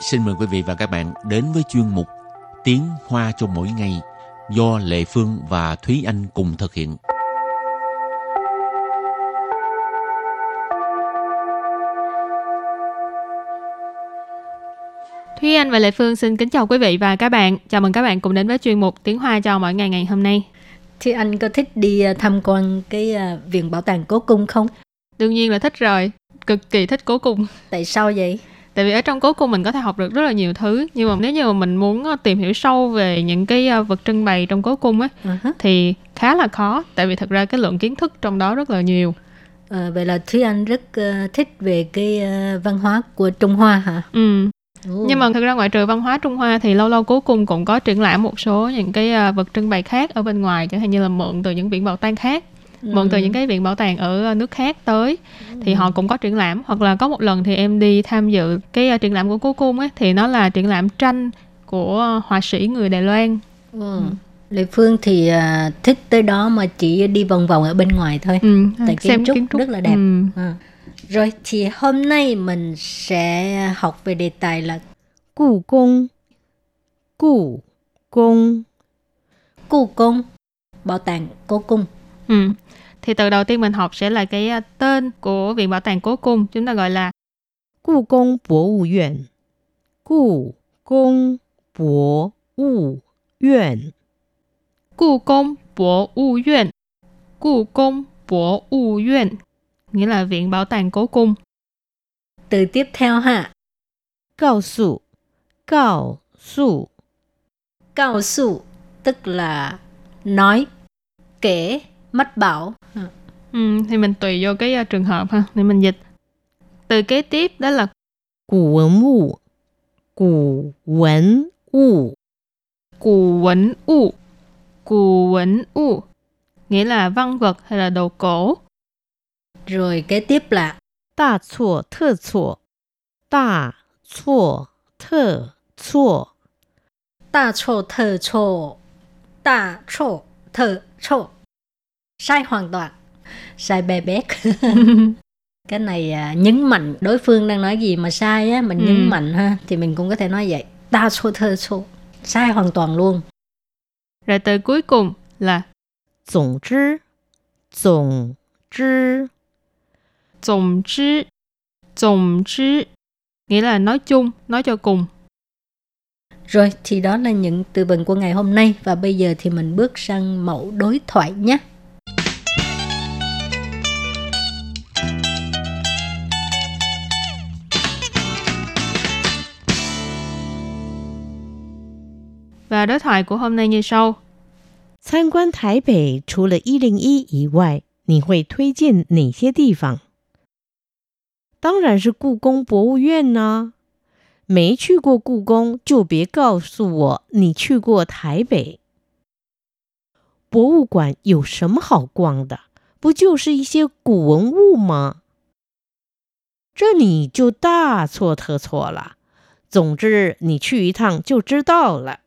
xin mời quý vị và các bạn đến với chuyên mục Tiếng Hoa cho mỗi ngày do Lệ Phương và Thúy Anh cùng thực hiện. Thúy Anh và Lệ Phương xin kính chào quý vị và các bạn. Chào mừng các bạn cùng đến với chuyên mục Tiếng Hoa cho mỗi ngày ngày hôm nay. Thì anh có thích đi ờ, tham quan cái ờ, viện bảo tàng cố cung không? Đương nhiên là thích rồi, cực kỳ thích cố cung. Tại sao vậy? Tại vì ở trong cố cung mình có thể học được rất là nhiều thứ, nhưng mà nếu như mà mình muốn ờ, tìm hiểu sâu về những cái vật trưng bày trong cố cung á uh-huh. thì khá là khó, tại vì thật ra cái lượng kiến thức trong đó rất là nhiều. À, vậy là Thúy Anh rất uh, thích về cái uh, văn hóa của Trung Hoa hả? Ừ, nhưng mà thực ra ngoại trừ văn hóa Trung Hoa thì lâu lâu cuối cùng cũng có triển lãm một số những cái vật trưng bày khác ở bên ngoài chẳng hạn như là mượn từ những viện bảo tàng khác ừ. Mượn từ những cái viện bảo tàng ở à, nước khác tới ừ. thì họ cũng có triển lãm hoặc là có một lần thì em đi tham dự cái uh, triển lãm của cố cung ấy thì nó là triển lãm tranh của họa sĩ người Đài Loan ừ. ừ. Lệ Phương thì uh, thích tới đó mà chỉ đi vòng vòng ở bên ngoài thôi. Ừ, Tại kiến trúc, kiến trúc rất là đẹp. Ừ. À. Rồi thì hôm nay mình sẽ học về đề tài là Cụ công Cụ công Cụ công Bảo tàng Cố Cung Ừ. Thì từ đầu tiên mình học sẽ là cái à, tên của Viện Bảo tàng Cố Cung. Chúng ta gọi là Cụ công Bộ Vụ Viện Cụ công Bộ Vụ Viện Cụ công Bộ Vụ Viện Cụ công Bộ Vụ Viện nghĩa là Viện Bảo tàng Cố Cung. Từ tiếp theo ha. Cao su, cao su. Cao su tức là nói, kể, mất bảo. Dạ. Ừ, thì mình tùy vô cái à, trường hợp ha để mình dịch. Từ kế tiếp đó là cổ vật vụ cổ vật vụ cổ vật vụ cổ vật vụ nghĩa là văn vật hay là đồ cổ. Rồi kế tiếp là đa chùa thơ chùa. Đa chùa thơ chùa. Đa chùa thơ chùa. Đa chùa thơ chùa. Sai hoàn toàn. Sai bè bét. Cái này à, nhấn mạnh đối phương đang nói gì mà sai á Mình ừ. nhấn mạnh ha Thì mình cũng có thể nói vậy. Đa số thơ số Sai hoàn toàn luôn. Rồi từ cuối cùng là Tổng chứ Tổng chứ tổng chứ tổng chứ nghĩa là nói chung nói cho cùng. Rồi thì đó là những từ vựng của ngày hôm nay. Và bây giờ thì mình bước sang mẫu đối thoại nhé Và đối thoại của hôm nay như sau. 参观台北除了一零一以外，你会推荐哪些地方？当然是故宫博物院呢。没去过故宫，就别告诉我你去过台北。博物馆有什么好逛的？不就是一些古文物吗？这你就大错特错了。总之，你去一趟就知道了。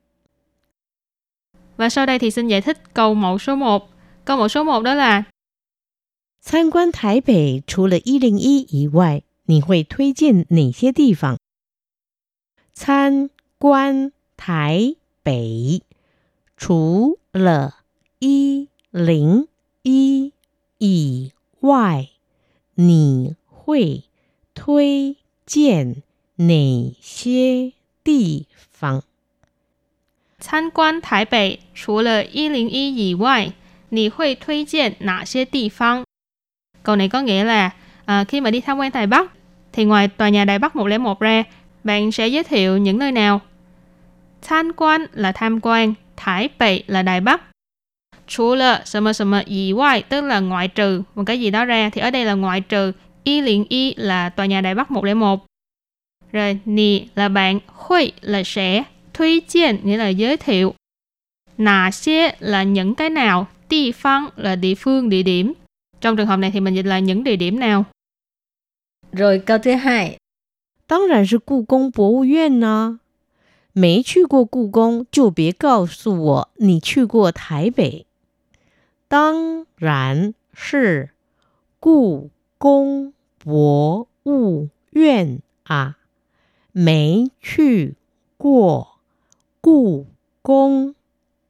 Và sau đây thì xin giải thích câu mẫu số 1. Câu mẫu số 1 đó là 参观台北除了一零一以外，你会推荐哪些地方？参观台北除了一零一以外，你会推荐哪些地方？ 参观台北除了一零一以外，你会推荐哪些地方？Câu này có nghĩa là à, khi mà đi tham quan Đài Bắc thì ngoài tòa nhà Đài Bắc 101 ra, bạn sẽ giới thiệu những nơi nào? Tham quan là tham quan, Thái Bệ là Đài Bắc. Chú là什么什么以外, tức là ngoại trừ một cái gì đó ra. Thì ở đây là ngoại trừ, y liền y là tòa nhà Đài Bắc 101. Rồi, nì là bạn, huy là sẽ, thuy chiên nghĩa là giới thiệu. Nà xế là những cái nào, địa phương là địa phương, địa điểm. Trong trường hợp này thì mình dịch là những địa điểm nào. Rồi câu thứ hai. 当然是故宫博物院呢。没去过故宫，就别告诉我你去过台北。当然是故宫博物院啊！ 没去过 故宫，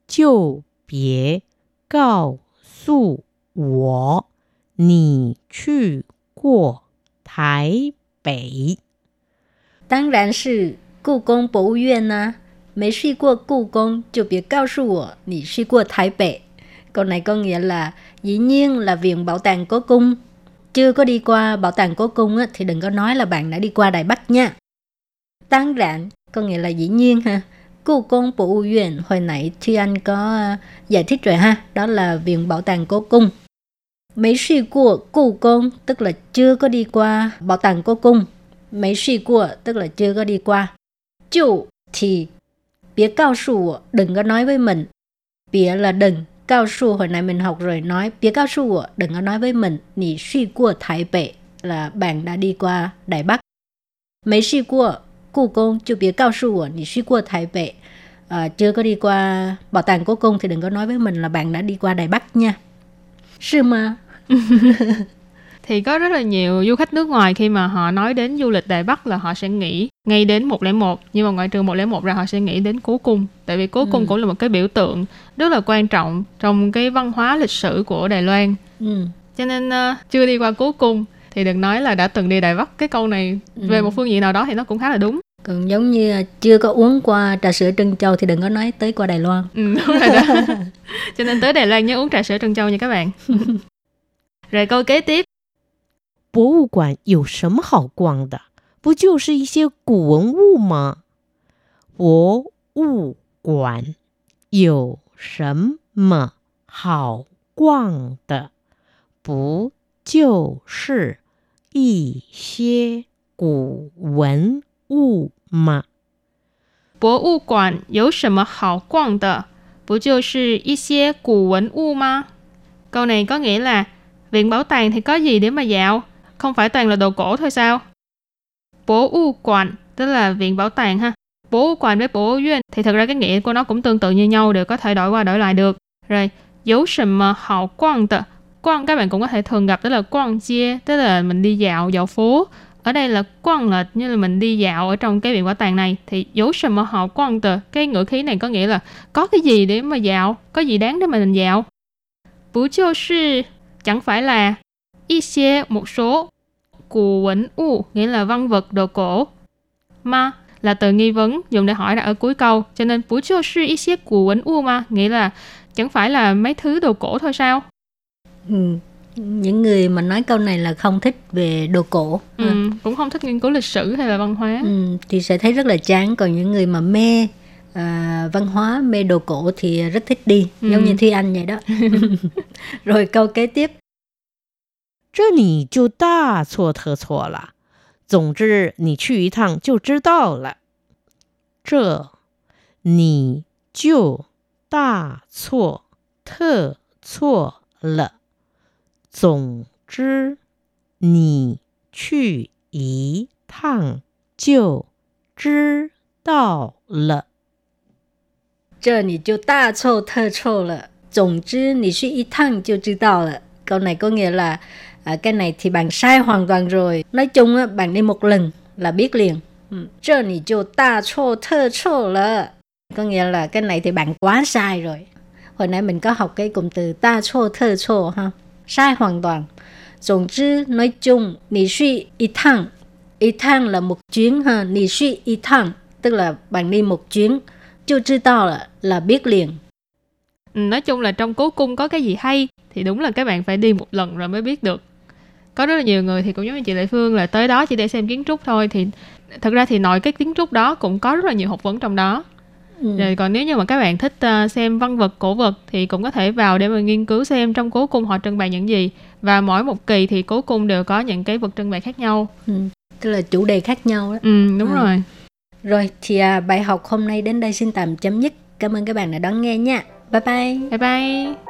就别告诉我你去过台北。当然是故宫博物院呐、没去过故宫就别告诉我你去过Thái Bệ. Câu này có nghĩa là dĩ nhiên là viện bảo tàng cố cung. Chưa có đi qua bảo tàng cố cung á, thì đừng có nói là bạn đã đi qua Đài Bắc nha. Tăng rạn có nghĩa là dĩ nhiên ha. Cố Cung Bộ uyển hồi nãy Thuy Anh có ờ, giải thích rồi ha, đó là Viện Bảo tàng Cố Cung. Mấy suy của Cố Cung tức là chưa có đi qua Bảo tàng Cố Cung. Mấy suy của tức là chưa có đi qua. Chủ thì bịa cao su đừng có nói với mình. Bịa là đừng, cao su hồi nãy mình học rồi nói bịa cao su đừng có nói với mình. Nì suy của Thái Bệ là bạn đã đi qua Đài Bắc. Mấy suy của 故宫 chưa bía cao su nì suy qua Thái Bệ. À, chưa có đi qua bảo tàng cố cung thì đừng có nói với mình là bạn đã đi qua Đài Bắc nha. Sư mà. thì có rất là nhiều du khách nước ngoài khi mà họ nói đến du lịch Đài Bắc là họ sẽ nghĩ ngay đến 101 nhưng mà ngoại trừ 101 ra họ sẽ nghĩ đến cố cung tại vì cố cung Ừ. cũng là một cái biểu tượng rất là quan trọng trong cái văn hóa lịch sử của Đài Loan Ừ. cho nên ờ, chưa đi qua cố cung thì đừng nói là đã từng đi Đài Bắc cái câu này về Ừ. một phương diện nào đó thì nó cũng khá là đúng Còn giống như à, chưa có uống qua trà sữa Trân Châu thì đừng có nói tới qua Đài Loan. ừ, đúng rồi đó cho nên tới Đài Loan nhớ uống trà sữa Trân Châu nha các bạn rồi câu kế tiếp 博物馆有什么好逛的？不就是一些古文物吗？博物馆有什么好逛的？不就是一些古文物 吗？博物馆有什么好逛的？不就是一些古文物吗？Câu này có nghĩa là viện bảo tàng thì có gì để mà dạo? Không phải toàn là đồ cổ thôi sao? Bố u quản tức là viện bảo tàng ha. Bố u quản với bố u院thì thật ra cái nghĩa của nó cũng tương tự như nhau đều có thể đổi qua đổi lại được. Rồi, dấu sầm mà hào quang tờ. Quang các bạn cũng có thể thường gặp đó là quang chia tức là mình đi dạo dạo phố ở đây là quang là như là mình đi dạo ở trong cái viện bảo tàng này, thì dấu sầm mà họ quang tờ, cái ngữ khí này có nghĩa là có cái gì để mà dạo, có gì đáng để mà mình dạo. Bú chiêu sư, chẳng phải là y xie một số cụ quẩn u, nghĩa là văn vật đồ cổ ma là từ nghi vấn dùng để hỏi đặt ở cuối câu. Cho nên bú chiêu sư y xie cụ quẩn u ma nghĩa là chẳng phải là mấy thứ đồ cổ thôi sao? Ừ Những người mà nói câu này là không thích về đồ cổ ha. ừ, cũng không thích nghiên cứu lịch sử hay là văn hóa Ừ, thì sẽ thấy rất là chán còn những người mà mê à, văn hóa mê đồ cổ thì rất thích đi Ừ. giống như thi anh vậy đó rồi câu kế tiếp 这你就大错特错了。总之，你去一趟就知道了。这你就大错特错了。 总之，你去一趟就知道了。这你就大错特错了总之你去一趟就知道了 câu này có nghĩa là à, cái này thì bạn sai hoàn toàn rồi nói chung á, bạn đi một lần là biết liền ừ. 这你就大错特错了 có nghĩa là cái này thì bạn quá sai rồi hồi nãy mình có học cái cụm từ ta错特错 ha sai hoàn toàn. Tổng chứ nói chung, nì suy y thăng. Y thăng là một chuyến ha, nì suy y thăng, tức là bạn đi một chuyến, chưa chứ to là, là biết liền. Ừ, nói chung là trong cố cung có cái gì hay thì đúng là các bạn phải đi một lần rồi mới biết được. Có rất là nhiều người thì cũng giống như chị Lệ Phương là tới đó chỉ để xem kiến trúc thôi thì thật ra thì nội cái kiến trúc đó cũng có rất là nhiều học vấn trong đó ừ. rồi còn nếu như mà các bạn thích ờ, xem văn vật cổ vật thì cũng có thể vào để mà nghiên cứu xem trong cố cung họ trưng bày những gì. Và mỗi một kỳ thì cố cung đều có những cái vật trưng bày khác nhau. Ừ. tức là chủ đề khác nhau đó. Ừ đúng Ừ. rồi. Rồi thì à, bài học hôm nay đến đây xin tạm chấm dứt. Cảm ơn các bạn đã đón nghe nha. Bye bye. Bye bye